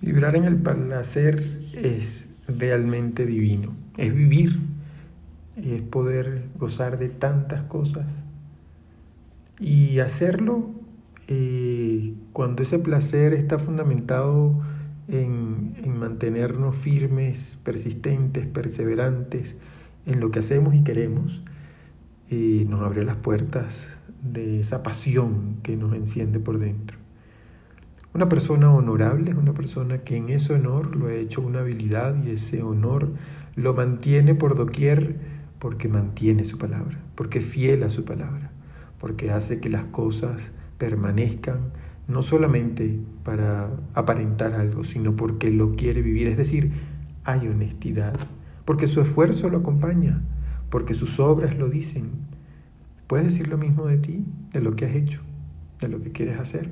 Vibrar en el placer es realmente divino, es vivir, es poder gozar de tantas cosas y hacerlo eh, cuando ese placer está fundamentado en, mantenernos firmes, persistentes, perseverantes en lo que hacemos y queremos, eh, nos abre las puertas de esa pasión que nos enciende por dentro. Una persona honorable es una persona que en ese honor lo ha hecho una habilidad y ese honor lo mantiene por doquier porque mantiene su palabra, porque es fiel a su palabra, porque hace que las cosas permanezcan no solamente para aparentar algo, sino porque lo quiere vivir. Es decir, hay honestidad, porque su esfuerzo lo acompaña, porque sus obras lo dicen. ¿Puedes decir lo mismo de ti, de lo que has hecho, de lo que quieres hacer?